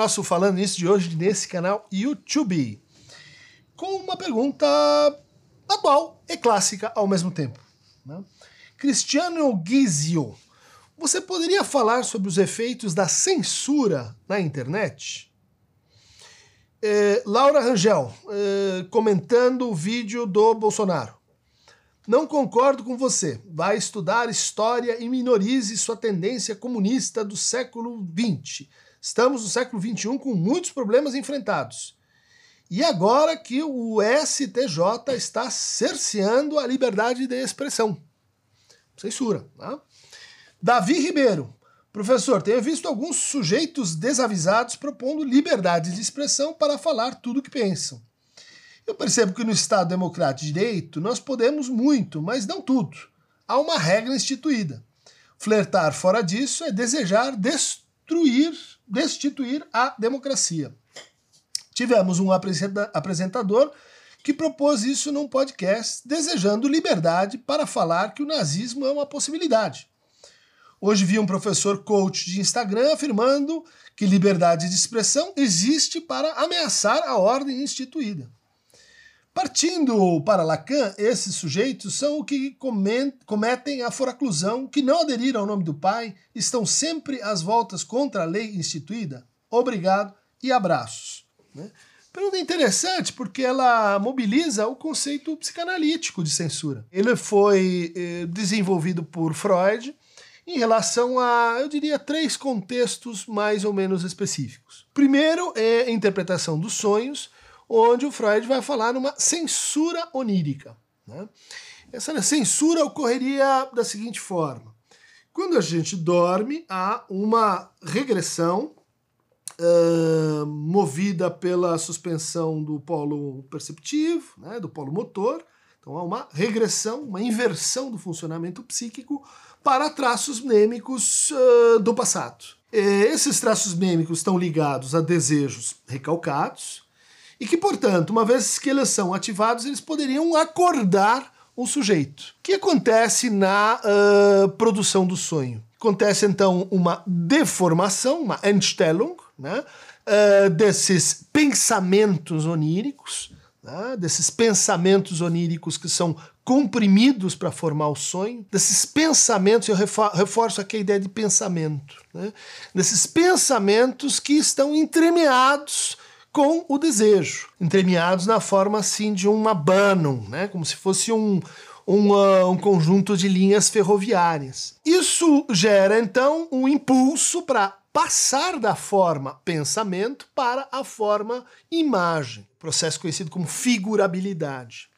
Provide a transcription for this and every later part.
nosso Falando Nisso de hoje nesse canal YouTube com uma pergunta atual e clássica ao mesmo tempo. Né? Cristiano Guizio, você poderia falar sobre os efeitos da censura na internet? É, Laura Rangel, é, comentando o vídeo do Bolsonaro. Não concordo com você. Vai estudar história e minorize sua tendência comunista do século XX. Estamos no século XXI com muitos problemas enfrentados. E agora que o STJ está cerceando a liberdade de expressão. Censura. Né? Davi Ribeiro. Professor, tenho visto alguns sujeitos desavisados propondo liberdade de expressão para falar tudo o que pensam. Eu percebo que no Estado Democrático de Direito nós podemos muito, mas não tudo. Há uma regra instituída. Flertar fora disso é desejar destruir, destituir a democracia. Tivemos um apresentador que propôs isso num podcast, desejando liberdade para falar que o nazismo é uma possibilidade. Hoje vi um professor coach de Instagram afirmando que liberdade de expressão existe para ameaçar a ordem instituída. Partindo para Lacan, esses sujeitos são o que cometem a foraclusão, que não aderiram ao nome do pai, estão sempre às voltas contra a lei instituída. Obrigado e abraços. Né? Pergunta interessante porque ela mobiliza o conceito psicanalítico de censura. Ele foi eh, desenvolvido por Freud em relação a, eu diria, três contextos mais ou menos específicos. Primeiro é a interpretação dos sonhos, onde o Freud vai falar numa censura onírica. Né? Essa censura ocorreria da seguinte forma: quando a gente dorme, há uma regressão uh, movida pela suspensão do polo perceptivo, né, do polo motor. Então há uma regressão, uma inversão do funcionamento psíquico para traços mnêmicos uh, do passado. E esses traços mnêmicos estão ligados a desejos recalcados, e que, portanto, uma vez que eles são ativados, eles poderiam acordar o sujeito. O que acontece na uh, produção do sonho? Acontece então uma deformação, uma Entstellung, né, uh, desses pensamentos oníricos, né, desses pensamentos oníricos que são comprimidos para formar o sonho, desses pensamentos, eu reforço aqui a ideia de pensamento, né, desses pensamentos que estão entremeados com o desejo, entremeados na forma assim de um abano, né? como se fosse um, um, uh, um conjunto de linhas ferroviárias. Isso gera então um impulso para passar da forma pensamento para a forma imagem, processo conhecido como figurabilidade.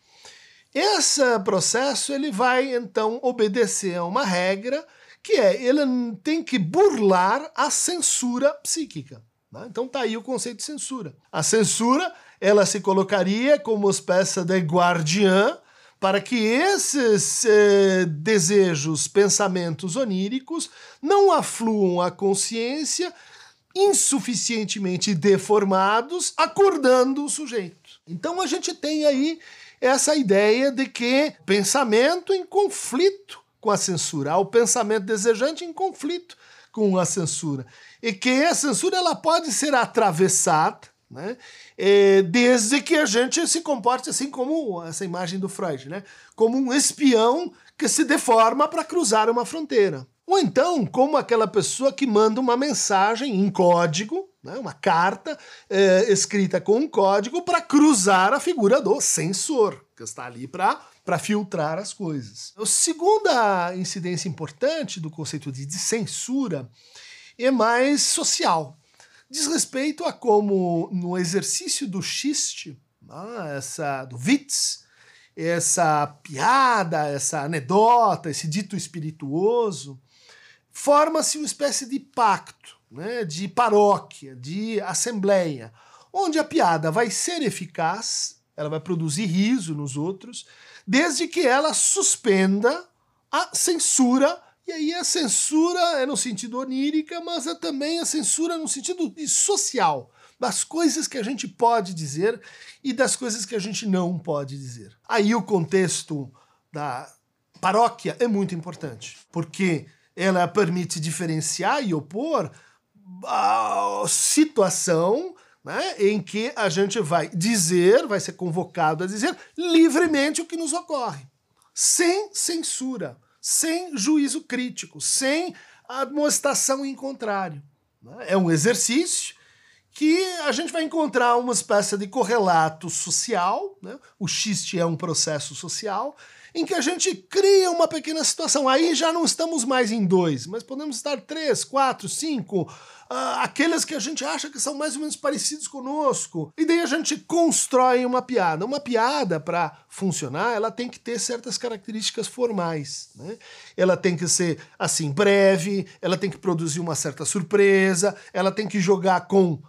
Esse processo ele vai então obedecer a uma regra que é ele tem que burlar a censura psíquica. Né? Então tá aí o conceito de censura. A censura ela se colocaria como espécie de guardiã para que esses eh, desejos, pensamentos oníricos não afluam à consciência insuficientemente deformados, acordando o sujeito. Então a gente tem aí essa ideia de que pensamento em conflito com a censura, o pensamento desejante em conflito com a censura. E que a censura ela pode ser atravessada, né? É, desde que a gente se comporte assim como essa imagem do Freud, né? como um espião que se deforma para cruzar uma fronteira. Ou então, como aquela pessoa que manda uma mensagem em código, né? uma carta é, escrita com um código para cruzar a figura do censor, que está ali para filtrar as coisas. A segunda incidência importante do conceito de censura é mais social. Diz respeito a como, no exercício do xiste, né, essa, do witz, essa piada, essa anedota, esse dito espirituoso, forma-se uma espécie de pacto, né, de paróquia, de assembleia, onde a piada vai ser eficaz, ela vai produzir riso nos outros, desde que ela suspenda a censura. E aí a censura é no sentido onírica, mas é também a censura no sentido social, das coisas que a gente pode dizer e das coisas que a gente não pode dizer. Aí o contexto da paróquia é muito importante, porque ela permite diferenciar e opor situação né, em que a gente vai dizer, vai ser convocado a dizer livremente o que nos ocorre, sem censura, sem juízo crítico, sem admoestação em contrário. Né? É um exercício que a gente vai encontrar uma espécie de correlato social, né? o xiste é um processo social, em que a gente cria uma pequena situação. Aí já não estamos mais em dois, mas podemos estar três, quatro, cinco, uh, aqueles que a gente acha que são mais ou menos parecidos conosco. E daí a gente constrói uma piada. Uma piada, para funcionar, ela tem que ter certas características formais. Né? Ela tem que ser, assim, breve, ela tem que produzir uma certa surpresa, ela tem que jogar com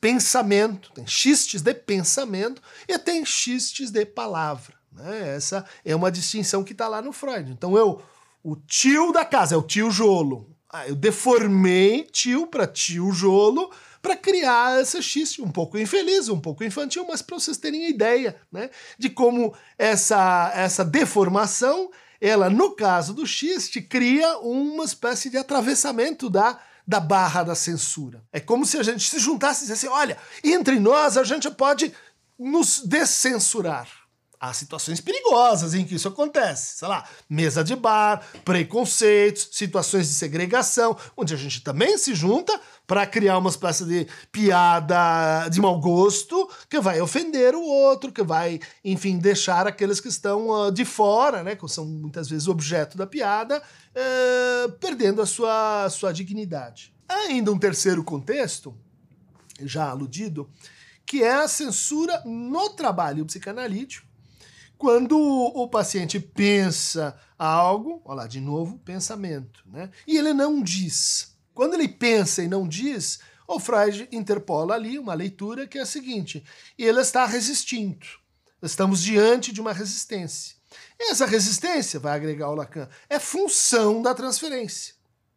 pensamento, tem xistes de pensamento e tem xistes de palavra. Né? Essa é uma distinção que está lá no Freud. Então eu, o tio da casa é o tio Jolo. Ah, eu deformei tio para tio Jolo para criar essa xiste um pouco infeliz, um pouco infantil, mas para vocês terem ideia né, de como essa, essa deformação, ela, no caso do xiste, cria uma espécie de atravessamento da da barra da censura. É como se a gente se juntasse e dissesse: olha, entre nós a gente pode nos descensurar. Há situações perigosas em que isso acontece, sei lá, mesa de bar, preconceitos, situações de segregação, onde a gente também se junta para criar uma espécie de piada de mau gosto que vai ofender o outro, que vai, enfim, deixar aqueles que estão uh, de fora, né, que são muitas vezes objeto da piada, uh, perdendo a sua, a sua dignidade. Há ainda um terceiro contexto, já aludido, que é a censura no trabalho psicanalítico, quando o paciente pensa algo, olha lá, de novo, pensamento, né? E ele não diz. Quando ele pensa e não diz, o Freud interpola ali uma leitura que é a seguinte: ele está resistindo. Estamos diante de uma resistência. Essa resistência, vai agregar o Lacan, é função da transferência.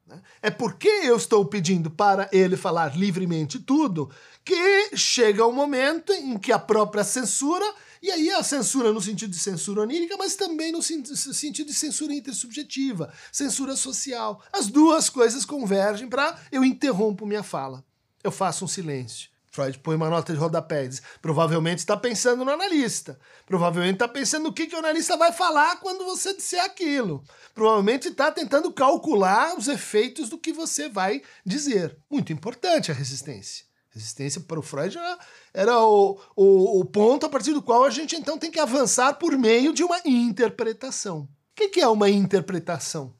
Né? É porque eu estou pedindo para ele falar livremente tudo que chega o um momento em que a própria censura e aí a censura no sentido de censura onírica, mas também no sentido de censura intersubjetiva, censura social. As duas coisas convergem para eu interrompo minha fala. Eu faço um silêncio. Freud põe uma nota de rodapé diz, provavelmente está pensando no analista. Provavelmente está pensando no que, que o analista vai falar quando você disser aquilo. Provavelmente está tentando calcular os efeitos do que você vai dizer. Muito importante a resistência. Resistência para o Freud era, era o, o, o, ponto a partir do qual a gente então tem que avançar por meio de uma interpretação. O que, que é uma interpretação?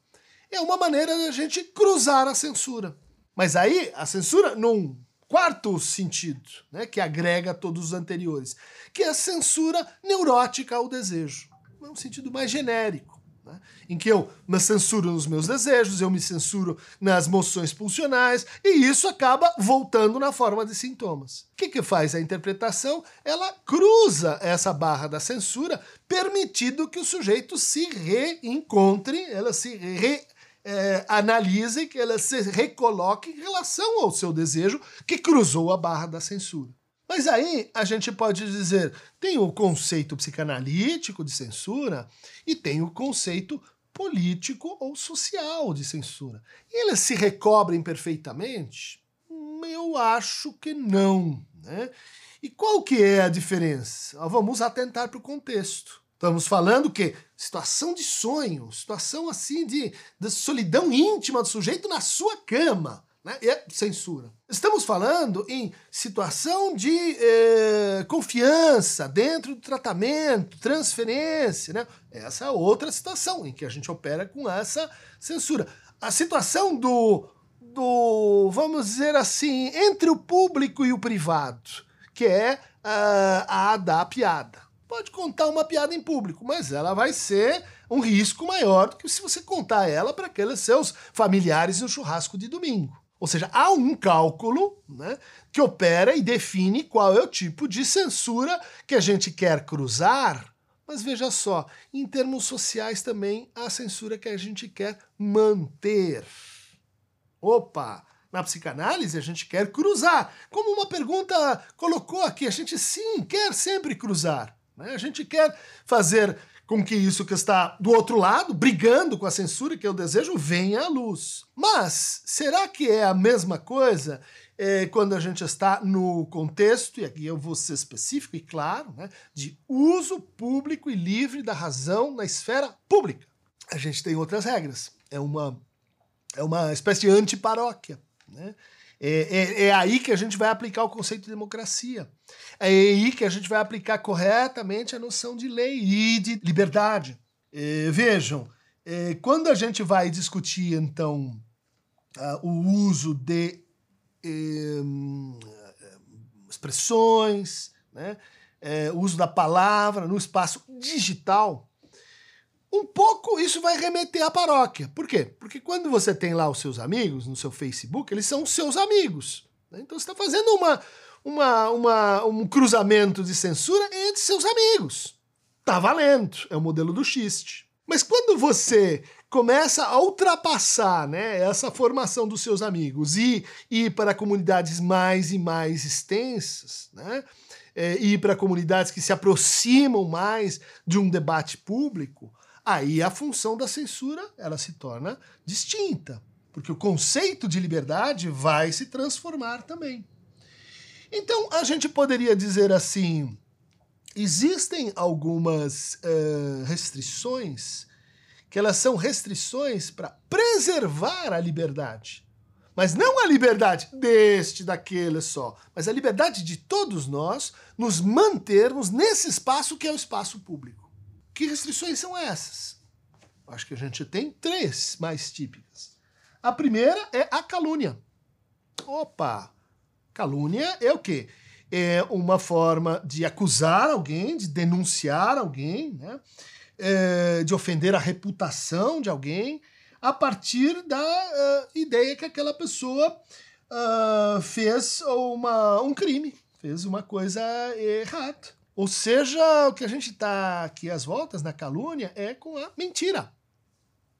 É uma maneira de a gente cruzar a censura. Mas aí, a censura num quarto sentido, né, que agrega todos os anteriores, que é a censura neurótica ao desejo. É um sentido mais genérico né? em que eu me censuro nos meus desejos, eu me censuro nas moções pulsionais, e isso acaba voltando na forma de sintomas. O que, que faz a interpretação? Ela cruza essa barra da censura, permitindo que o sujeito se reencontre, ela se re é, analise, que ela se recoloque em relação ao seu desejo que cruzou a barra da censura. Mas aí a gente pode dizer, tem o conceito psicanalítico de censura e tem o conceito político ou social de censura. E eles se recobrem perfeitamente? Eu acho que não. Né? E qual que é a diferença? Vamos atentar para o contexto. Estamos falando que situação de sonho, situação assim de, de solidão íntima do sujeito na sua cama né? é censura. Estamos falando em situação de eh, confiança dentro do tratamento, transferência. Né? Essa é outra situação em que a gente opera com essa censura. A situação do, do vamos dizer assim, entre o público e o privado, que é uh, a da piada. Pode contar uma piada em público, mas ela vai ser um risco maior do que se você contar ela para aqueles seus familiares no churrasco de domingo. Ou seja, há um cálculo né, que opera e define qual é o tipo de censura que a gente quer cruzar. Mas veja só, em termos sociais também há censura que a gente quer manter. Opa! Na psicanálise a gente quer cruzar. Como uma pergunta colocou aqui, a gente sim quer sempre cruzar. Né? A gente quer fazer com que isso que está do outro lado, brigando com a censura que eu desejo, venha à luz. Mas será que é a mesma coisa é, quando a gente está no contexto, e aqui eu vou ser específico e claro, né, de uso público e livre da razão na esfera pública? A gente tem outras regras. É uma, é uma espécie de antiparóquia. Né? É, é, é, aí que a gente vai aplicar o conceito de democracia. É aí que a gente vai aplicar corretamente a noção de lei e de liberdade. É, vejam, é, quando a gente vai discutir, então, uh, o uso de é, expressões, né, o uso da palavra no espaço digital, um pouco isso vai remeter à paróquia. Por quê? Porque quando você tem lá os seus amigos no seu Facebook, eles são seus amigos. Né? Então você está fazendo uma, uma, uma, um cruzamento de censura entre seus amigos. Tá valendo. É o modelo do xiste. Mas quando você começa a ultrapassar né, essa formação dos seus amigos e ir para comunidades mais e mais extensas, né, é, ir para comunidades que se aproximam mais de um debate público, aí a função da censura ela se torna distinta, porque o conceito de liberdade vai se transformar também. Então a gente poderia dizer assim: existem algumas uh, restrições que elas são restrições para preservar a liberdade. Mas não a liberdade deste, daquele só, mas a liberdade de todos nós nos mantermos nesse espaço que é o espaço público. Que restrições são essas? Acho que a gente tem três mais típicas. A primeira é a calúnia. Opa! Calúnia é o quê? É uma forma de acusar alguém, de denunciar alguém, né? É, de ofender a reputação de alguém, a partir da uh, ideia que aquela pessoa uh, fez uma, um crime, fez uma coisa errada. Ou seja, o que a gente está aqui às voltas na calúnia é com a mentira.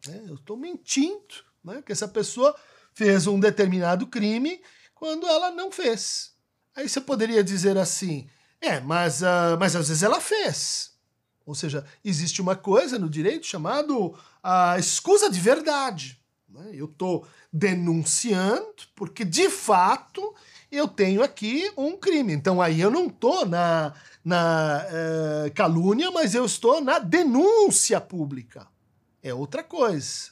Né? Eu estou mentindo né? que essa pessoa fez um determinado crime quando ela não fez. Aí você poderia dizer assim: é, mas, uh, mas às vezes ela fez. Ou seja, existe uma coisa no direito chamado a escusa de verdade. Né? Eu estou denunciando porque, de fato, eu tenho aqui um crime. Então aí eu não estou na, na uh, calúnia, mas eu estou na denúncia pública. É outra coisa.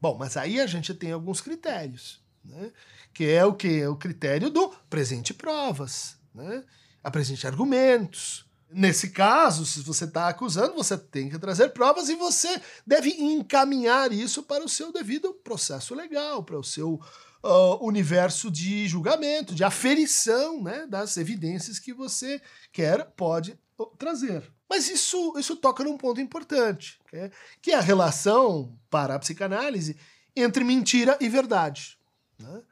Bom, mas aí a gente tem alguns critérios, né? que é o que? O critério do presente provas, né? apresente argumentos. Nesse caso, se você está acusando, você tem que trazer provas e você deve encaminhar isso para o seu devido processo legal, para o seu uh, universo de julgamento, de aferição né, das evidências que você quer, pode trazer. Mas isso, isso toca num ponto importante, é, que é a relação, para a psicanálise, entre mentira e verdade. Né?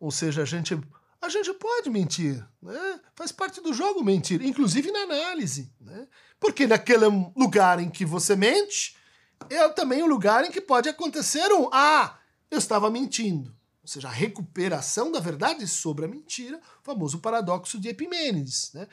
Ou seja, a gente, a gente pode mentir, né? faz parte do jogo mentir, inclusive na análise. Né? Porque naquele lugar em que você mente, é também o lugar em que pode acontecer um Ah, eu estava mentindo. Ou seja, a recuperação da verdade sobre a mentira, o famoso paradoxo de Epimênides. Né?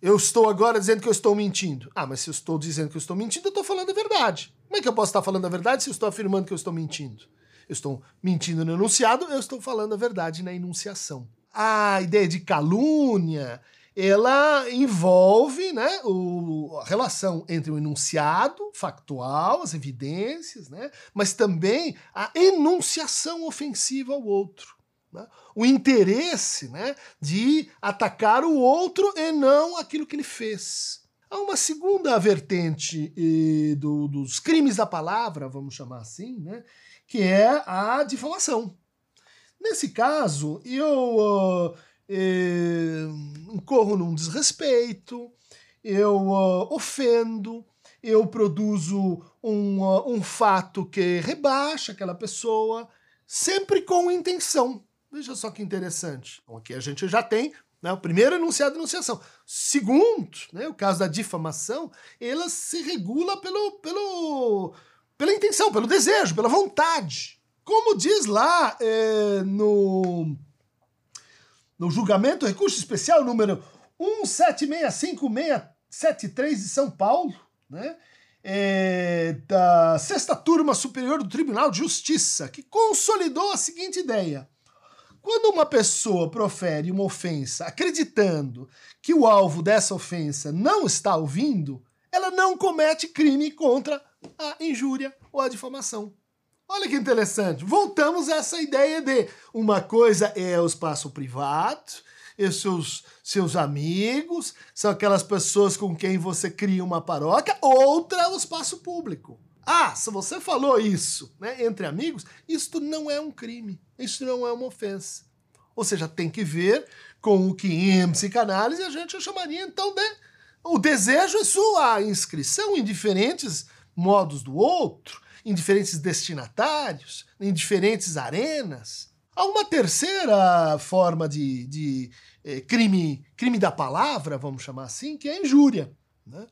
Eu estou agora dizendo que eu estou mentindo. Ah, mas se eu estou dizendo que eu estou mentindo, eu estou falando a verdade. Como é que eu posso estar falando a verdade se eu estou afirmando que eu estou mentindo? Eu estou mentindo no enunciado, eu estou falando a verdade na enunciação. A ideia de calúnia, ela envolve né, o, a relação entre o enunciado factual, as evidências, né, mas também a enunciação ofensiva ao outro. Né? O interesse né, de atacar o outro e não aquilo que ele fez. Há uma segunda vertente eh, do, dos crimes da palavra, vamos chamar assim, né, que é a difamação. Nesse caso, eu uh, incorro num desrespeito, eu uh, ofendo, eu produzo um, uh, um fato que rebaixa aquela pessoa, sempre com intenção Veja só que interessante. Então, aqui a gente já tem né, o primeiro enunciado de enunciação. Segundo, né, o caso da difamação, ela se regula pelo, pelo, pela intenção, pelo desejo, pela vontade. Como diz lá é, no, no julgamento, recurso especial número 1765-673 de São Paulo, né, é, da sexta turma superior do Tribunal de Justiça, que consolidou a seguinte ideia. Quando uma pessoa profere uma ofensa acreditando que o alvo dessa ofensa não está ouvindo, ela não comete crime contra a injúria ou a difamação. Olha que interessante. Voltamos a essa ideia de uma coisa é o espaço privado, e seus, seus amigos, são aquelas pessoas com quem você cria uma paróquia, outra é o espaço público. Ah, se você falou isso né, entre amigos, isto não é um crime, isso não é uma ofensa. Ou seja, tem que ver com o que em psicanálise a gente chamaria então de o desejo é sua inscrição em diferentes modos do outro, em diferentes destinatários, em diferentes arenas. Há uma terceira forma de, de eh, crime, crime da palavra, vamos chamar assim, que é a injúria. Né?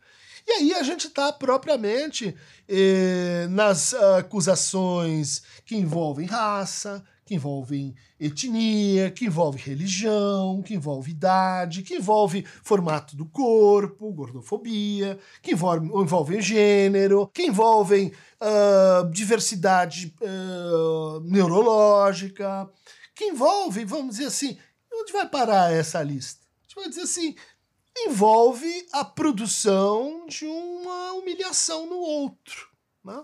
E aí a gente está propriamente eh, nas acusações que envolvem raça, que envolvem etnia, que envolve religião, que envolve idade, que envolve formato do corpo, gordofobia, que envolve, envolve gênero, que envolvem uh, diversidade uh, neurológica, que envolve, vamos dizer assim, onde vai parar essa lista? A gente vai dizer assim, envolve a produção de uma humilhação no outro. Né?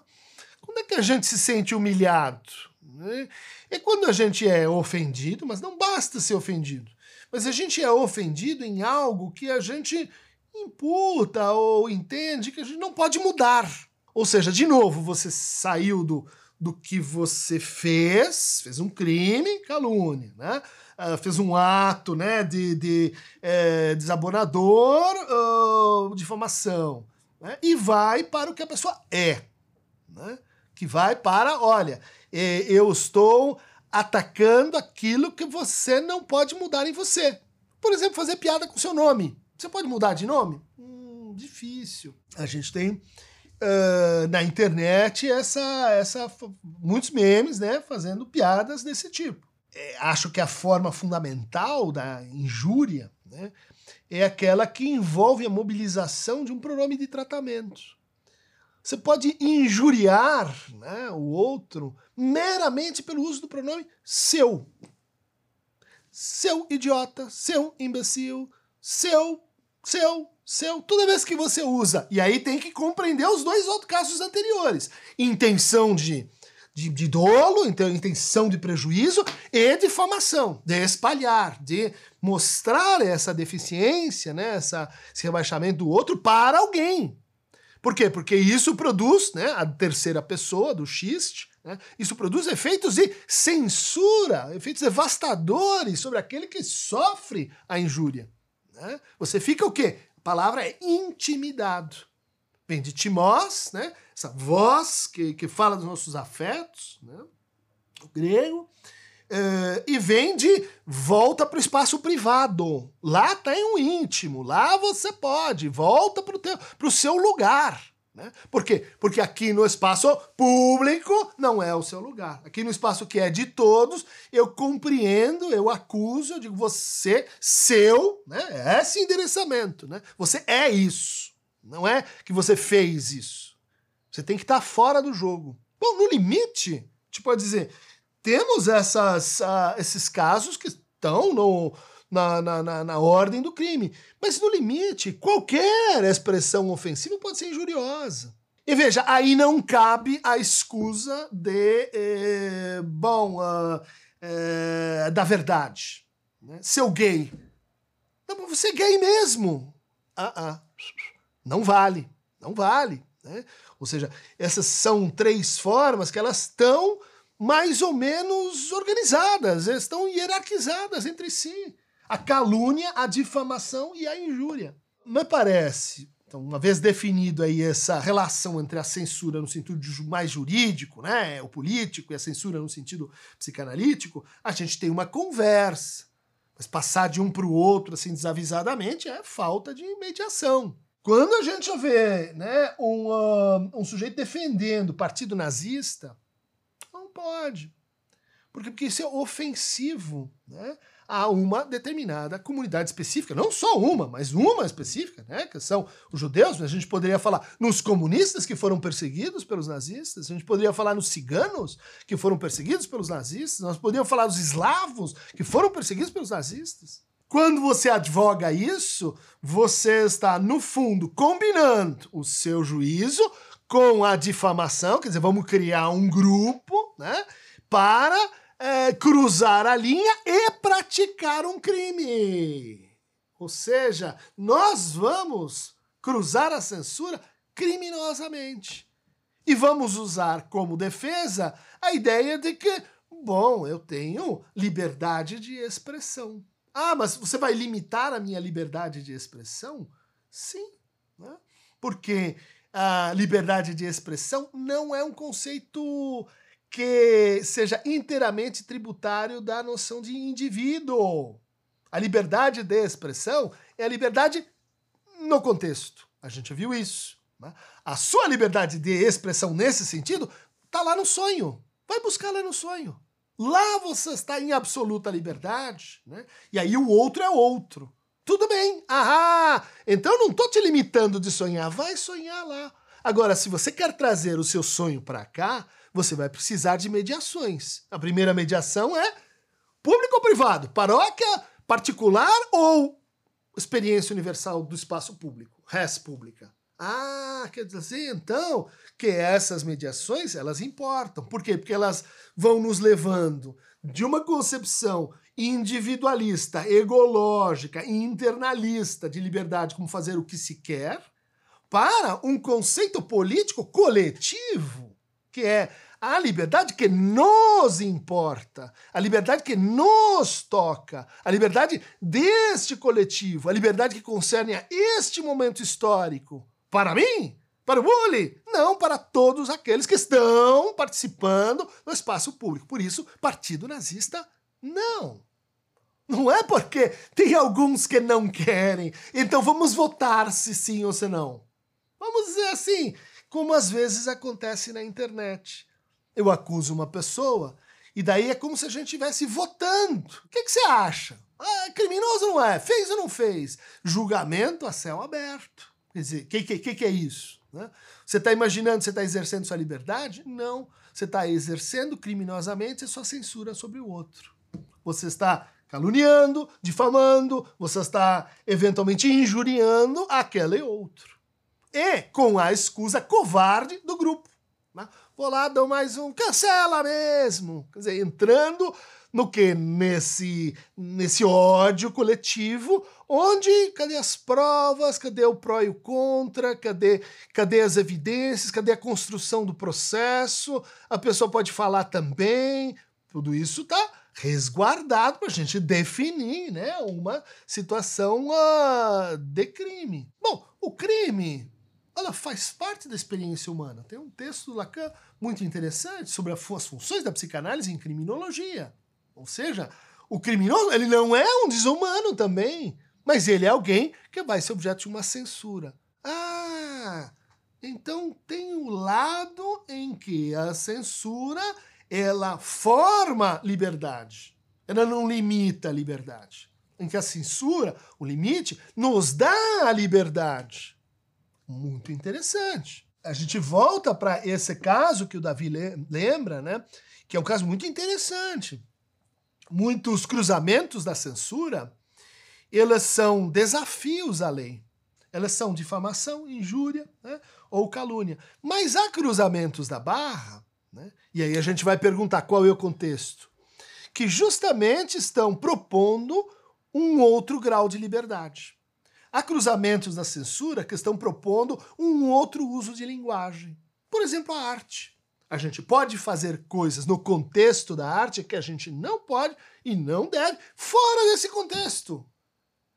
Quando é que a gente se sente humilhado? Né? É quando a gente é ofendido, mas não basta ser ofendido. Mas a gente é ofendido em algo que a gente imputa ou entende que a gente não pode mudar. Ou seja, de novo, você saiu do, do que você fez, fez um crime, calúnia, né? Uh, fez um ato né, de, de é, desabonador, uh, difamação, né? e vai para o que a pessoa é. Né? Que vai para, olha, eu estou atacando aquilo que você não pode mudar em você. Por exemplo, fazer piada com seu nome. Você pode mudar de nome? Hum, difícil. A gente tem uh, na internet essa, essa, muitos memes né, fazendo piadas desse tipo. É, acho que a forma fundamental da injúria né, é aquela que envolve a mobilização de um pronome de tratamento. Você pode injuriar né, o outro meramente pelo uso do pronome seu. Seu idiota, seu imbecil, seu, seu, seu, toda vez que você usa. E aí tem que compreender os dois outros casos anteriores: intenção de, de, de dolo, então, intenção de prejuízo e difamação, de espalhar, de mostrar essa deficiência, né, essa, esse rebaixamento do outro para alguém. Por quê? Porque isso produz, né, a terceira pessoa do xiste, né, isso produz efeitos de censura, efeitos devastadores sobre aquele que sofre a injúria. Né? Você fica o quê? A palavra é intimidado. Vem de timós, né? essa voz que, que fala dos nossos afetos, né? o grego, Uh, e vem de volta para o espaço privado. Lá tem um íntimo, lá você pode, volta para o seu lugar. Né? Por quê? Porque aqui no espaço público não é o seu lugar. Aqui no espaço que é de todos, eu compreendo, eu acuso, eu digo você, seu, né? é esse endereçamento. Né? Você é isso. Não é que você fez isso. Você tem que estar tá fora do jogo. Bom, no limite, a gente pode dizer, temos essas, uh, esses casos que estão no, na, na, na, na, ordem do crime. Mas no limite, qualquer expressão ofensiva pode ser injuriosa. E veja, aí não cabe a escusa de, eh, bom, uh, da verdade. Né? Seu gay. Não, você é gay mesmo. Ah, ah. Não vale. Não vale. Né? Ou seja, essas são três formas que elas estão mais ou menos organizadas, estão hierarquizadas entre si. A calúnia, a difamação e a injúria. Me parece, então, uma vez definido aí essa relação entre a censura no sentido mais jurídico, né, o político, e a censura no sentido psicanalítico, a gente tem uma conversa. Mas passar de um para o outro assim desavisadamente é falta de mediação. Quando a gente vê né, um, uh, um sujeito defendendo o partido nazista, pode. Porque, porque isso é ofensivo né? a uma determinada comunidade específica, não só uma, mas uma específica, né, que são os judeus, a gente poderia falar nos comunistas que foram perseguidos pelos nazistas, a gente poderia falar nos ciganos que foram perseguidos pelos nazistas, nós poderíamos falar dos eslavos que foram perseguidos pelos nazistas. Quando você advoga isso, você está, no fundo, combinando o seu juízo com a difamação, quer dizer, vamos criar um grupo, né, para é, cruzar a linha e praticar um crime. Ou seja, nós vamos cruzar a censura criminosamente. E vamos usar como defesa a ideia de que, bom, eu tenho liberdade de expressão. Ah, mas você vai limitar a minha liberdade de expressão? Sim. Né? Porque a liberdade de expressão não é um conceito que seja inteiramente tributário da noção de indivíduo. A liberdade de expressão é a liberdade no contexto. A gente viu isso. Né? A sua liberdade de expressão nesse sentido está lá no sonho. Vai buscar lá no sonho. Lá você está em absoluta liberdade, né? E aí o outro é outro. Tudo bem. Ahá! Então não estou te limitando de sonhar. Vai sonhar lá. Agora, se você quer trazer o seu sonho para cá, você vai precisar de mediações. A primeira mediação é público ou privado, paróquia particular ou experiência universal do espaço público, res pública. Ah, quer dizer então que essas mediações elas importam. Por quê? Porque elas vão nos levando de uma concepção individualista, egológica internalista de liberdade como fazer o que se quer, para um conceito político coletivo, que é a liberdade que nos importa, a liberdade que nos toca, a liberdade deste coletivo, a liberdade que concerne a este momento histórico. Para mim? Para o Bully? Não, para todos aqueles que estão participando no espaço público. Por isso, partido nazista, não. Não é porque tem alguns que não querem, então vamos votar se sim ou se não. Vamos dizer assim, como às vezes acontece na internet. Eu acuso uma pessoa e daí é como se a gente estivesse votando. O que, que você acha? Ah, é criminoso não é? Fez ou não fez? Julgamento a céu aberto. Quer dizer, o que, que, que é isso? Né? Você está imaginando, você está exercendo sua liberdade? Não. Você está exercendo criminosamente sua censura sobre o outro. Você está caluniando, difamando, você está eventualmente injuriando aquele outro. E com a escusa covarde do grupo. Né? Vou lá, dou mais um, cancela mesmo. Quer dizer, entrando no que? Nesse, nesse ódio coletivo, onde cadê as provas, cadê o pró e o contra, cadê, cadê as evidências, cadê a construção do processo, a pessoa pode falar também, tudo isso está resguardado para a gente definir né, uma situação uh, de crime. Bom, o crime ela faz parte da experiência humana. Tem um texto do Lacan muito interessante sobre as funções da psicanálise em criminologia. Ou seja, o criminoso ele não é um desumano também, mas ele é alguém que vai ser objeto de uma censura. Ah, então tem o lado em que a censura ela forma liberdade. Ela não limita a liberdade. Em que a censura, o limite, nos dá a liberdade muito interessante. A gente volta para esse caso que o Davi lembra, né? Que é um caso muito interessante. Muitos cruzamentos da censura, elas são desafios à lei. Elas são difamação, injúria né? ou calúnia. Mas há cruzamentos da barra, né? e aí a gente vai perguntar qual é o contexto, que justamente estão propondo um outro grau de liberdade. Há cruzamentos na censura que estão propondo um outro uso de linguagem. Por exemplo, a arte. A gente pode fazer coisas no contexto da arte que a gente não pode e não deve fora desse contexto.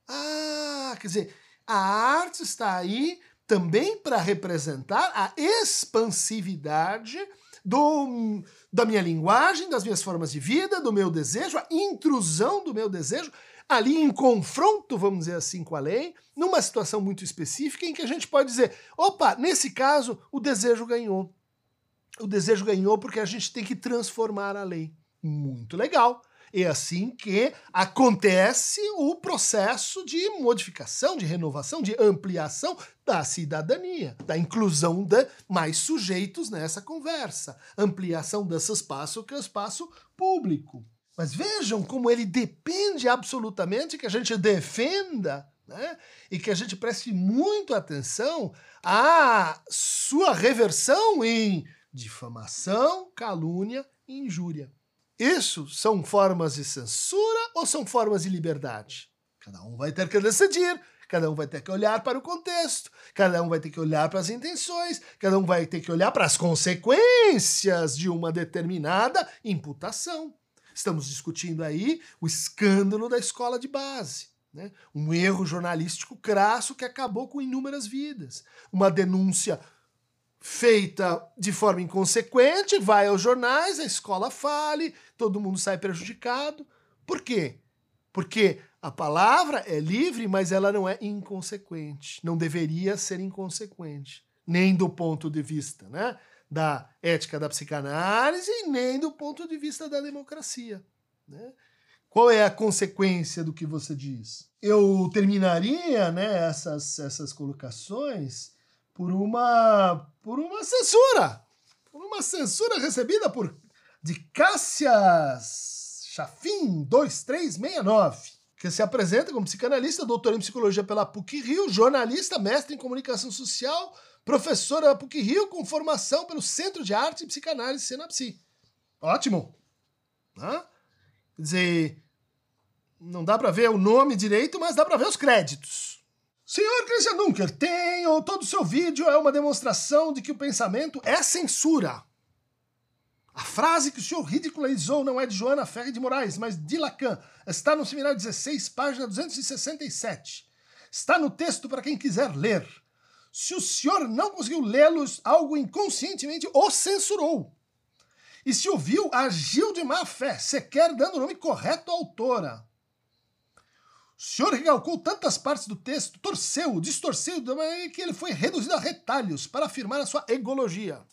Ah, quer dizer, a arte está aí também para representar a expansividade do, da minha linguagem, das minhas formas de vida, do meu desejo, a intrusão do meu desejo ali em confronto, vamos dizer assim, com a lei, numa situação muito específica em que a gente pode dizer: opa, nesse caso, o desejo ganhou. O desejo ganhou porque a gente tem que transformar a lei. Muito legal. É assim que acontece o processo de modificação, de renovação, de ampliação da cidadania, da inclusão de mais sujeitos nessa conversa, ampliação desse espaço que é o espaço público. Mas vejam como ele depende absolutamente que a gente defenda né? e que a gente preste muito atenção à sua reversão em difamação, calúnia e injúria. Isso são formas de censura ou são formas de liberdade? Cada um vai ter que decidir, cada um vai ter que olhar para o contexto, cada um vai ter que olhar para as intenções, cada um vai ter que olhar para as consequências de uma determinada imputação. Estamos discutindo aí o escândalo da escola de base. Né? Um erro jornalístico crasso que acabou com inúmeras vidas. Uma denúncia feita de forma inconsequente, vai aos jornais, a escola fale, todo mundo sai prejudicado. Por quê? Porque a palavra é livre, mas ela não é inconsequente. Não deveria ser inconsequente. Nem do ponto de vista né, da ética da psicanálise, nem do ponto de vista da democracia. Né? Qual é a consequência do que você diz? Eu terminaria né, essas, essas colocações por uma por uma censura, por uma censura recebida por de Cássias Chafim 2369, que se apresenta como psicanalista, doutor em psicologia pela PUC Rio, jornalista, mestre em comunicação social, professora da PUC Rio com formação pelo Centro de Arte e Psicanálise Senapsi. Ótimo. Quer dizer, não dá para ver o nome direito, mas dá para ver os créditos. Senhor Christian Dunker, tenho todo o seu vídeo é uma demonstração de que o pensamento é censura. A frase que o senhor ridicularizou não é de Joana Ferre de Moraes, mas de Lacan. Está no seminário 16, página 267. Está no texto para quem quiser ler. Se o senhor não conseguiu lê-los, algo inconscientemente o censurou. E se ouviu, agiu de má fé, sequer dando o nome correto à autora. O senhor recalcou tantas partes do texto, torceu, distorceu, que ele foi reduzido a retalhos para afirmar a sua egologia.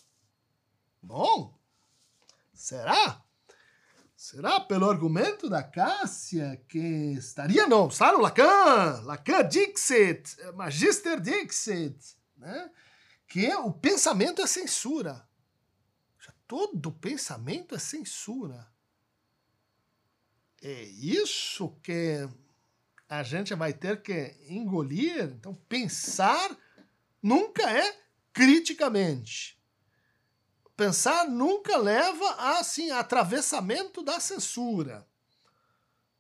Bom, será? Será pelo argumento da Cássia que estaria, não, está no Lacan, Lacan Dixit, Magister Dixit, né? que o pensamento é censura. Todo pensamento é censura. É isso que a gente vai ter que engolir. Então, pensar nunca é criticamente. Pensar nunca leva a assim, atravessamento da censura.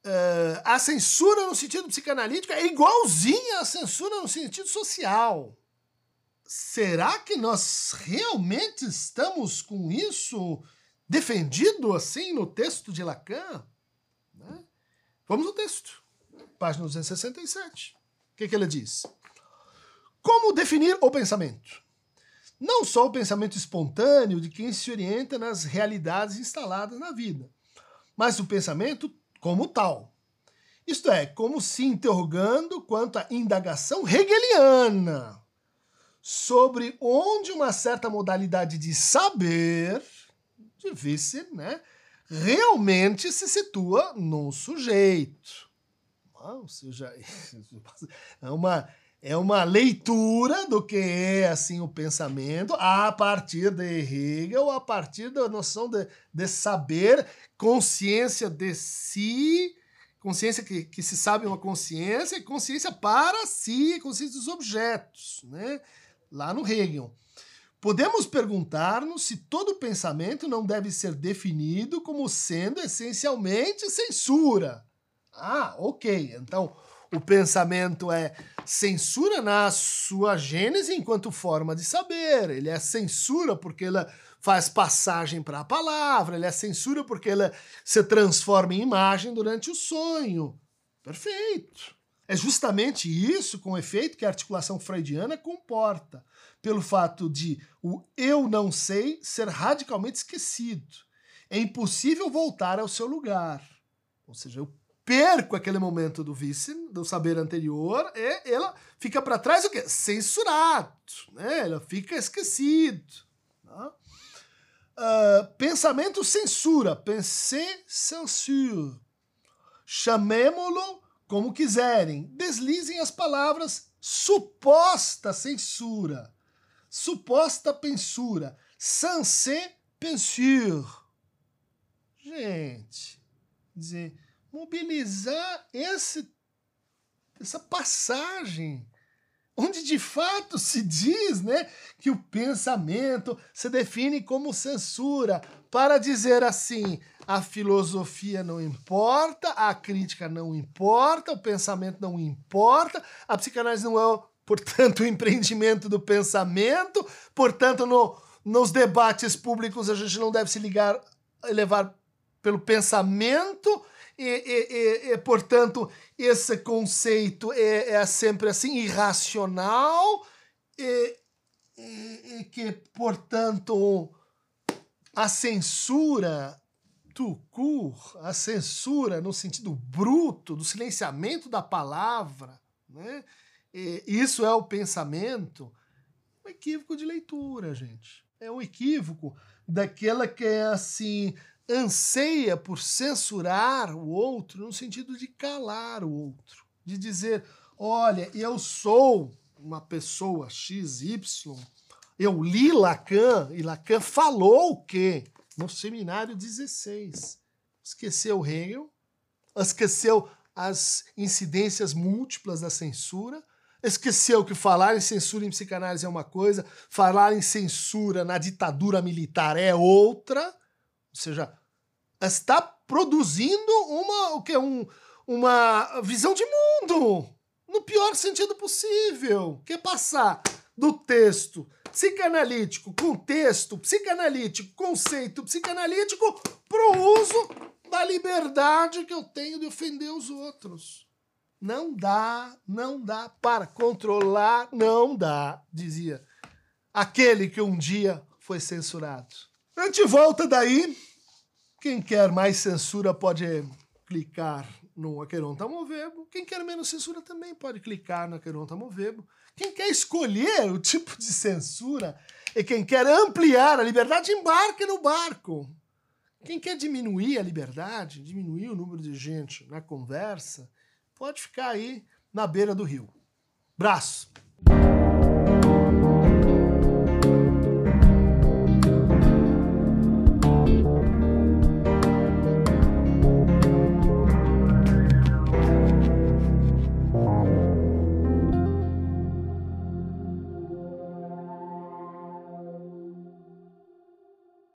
Uh, a censura no sentido psicanalítico é igualzinha à censura no sentido social. Será que nós realmente estamos com isso defendido assim no texto de Lacan? Né? Vamos ao texto página 267. O que, que ele diz? Como definir o pensamento? Não só o pensamento espontâneo de quem se orienta nas realidades instaladas na vida, mas o pensamento como tal. Isto é, como se interrogando quanto à indagação hegeliana sobre onde uma certa modalidade de saber, vice, né, realmente se situa no sujeito. Ou seja, é uma, é uma leitura do que é assim o pensamento a partir de Hegel, a partir da noção de, de saber, consciência de si, consciência que, que se sabe uma consciência, e consciência para si, consciência dos objetos, né? lá no Hegel. Podemos perguntar-nos se todo pensamento não deve ser definido como sendo essencialmente censura ah, ok. Então, o pensamento é censura na sua gênese enquanto forma de saber. Ele é censura porque ela faz passagem para a palavra, ele é censura porque ela se transforma em imagem durante o sonho. Perfeito. É justamente isso, com efeito, que a articulação freudiana comporta, pelo fato de o eu não sei ser radicalmente esquecido. É impossível voltar ao seu lugar. Ou seja, eu perco aquele momento do vice, do saber anterior, e ela fica para trás o quê? Censurado, né? Ela fica esquecido. Uh, pensamento censura, pensée censure. Chamemo-lo como quiserem. Deslizem as palavras suposta censura, suposta pensura, censé pensure. Gente, dizer, mobilizar esse, essa passagem onde de fato se diz né, que o pensamento se define como censura, para dizer assim: a filosofia não importa, a crítica não importa, o pensamento não importa, a psicanálise não é, portanto, o empreendimento do pensamento, portanto, no, nos debates públicos a gente não deve se ligar, levar pelo pensamento e, e, e, portanto, esse conceito é, é sempre assim, irracional, e, e, que, portanto, a censura tout court, a censura no sentido bruto, do silenciamento da palavra, né? isso é o pensamento, um equívoco de leitura, gente. É um equívoco daquela que é assim anseia por censurar o outro no sentido de calar o outro, de dizer, olha, eu sou uma pessoa XY, eu li Lacan e Lacan falou o quê? No seminário 16. Esqueceu Hegel, esqueceu as incidências múltiplas da censura, esqueceu que falar em censura em psicanálise é uma coisa, falar em censura na ditadura militar é outra, ou seja, está produzindo uma o que um, uma visão de mundo no pior sentido possível, que passar do texto psicanalítico, contexto psicanalítico, conceito psicanalítico para o uso da liberdade que eu tenho de ofender os outros. Não dá, não dá para controlar, não dá, dizia aquele que um dia foi censurado. A gente volta daí. Quem quer mais censura pode clicar no Aqueronta Movebo. Quem quer menos censura também pode clicar no Aqueronta Movebo. Quem quer escolher o tipo de censura e quem quer ampliar a liberdade, embarque no barco. Quem quer diminuir a liberdade, diminuir o número de gente na conversa, pode ficar aí na beira do rio. Braço!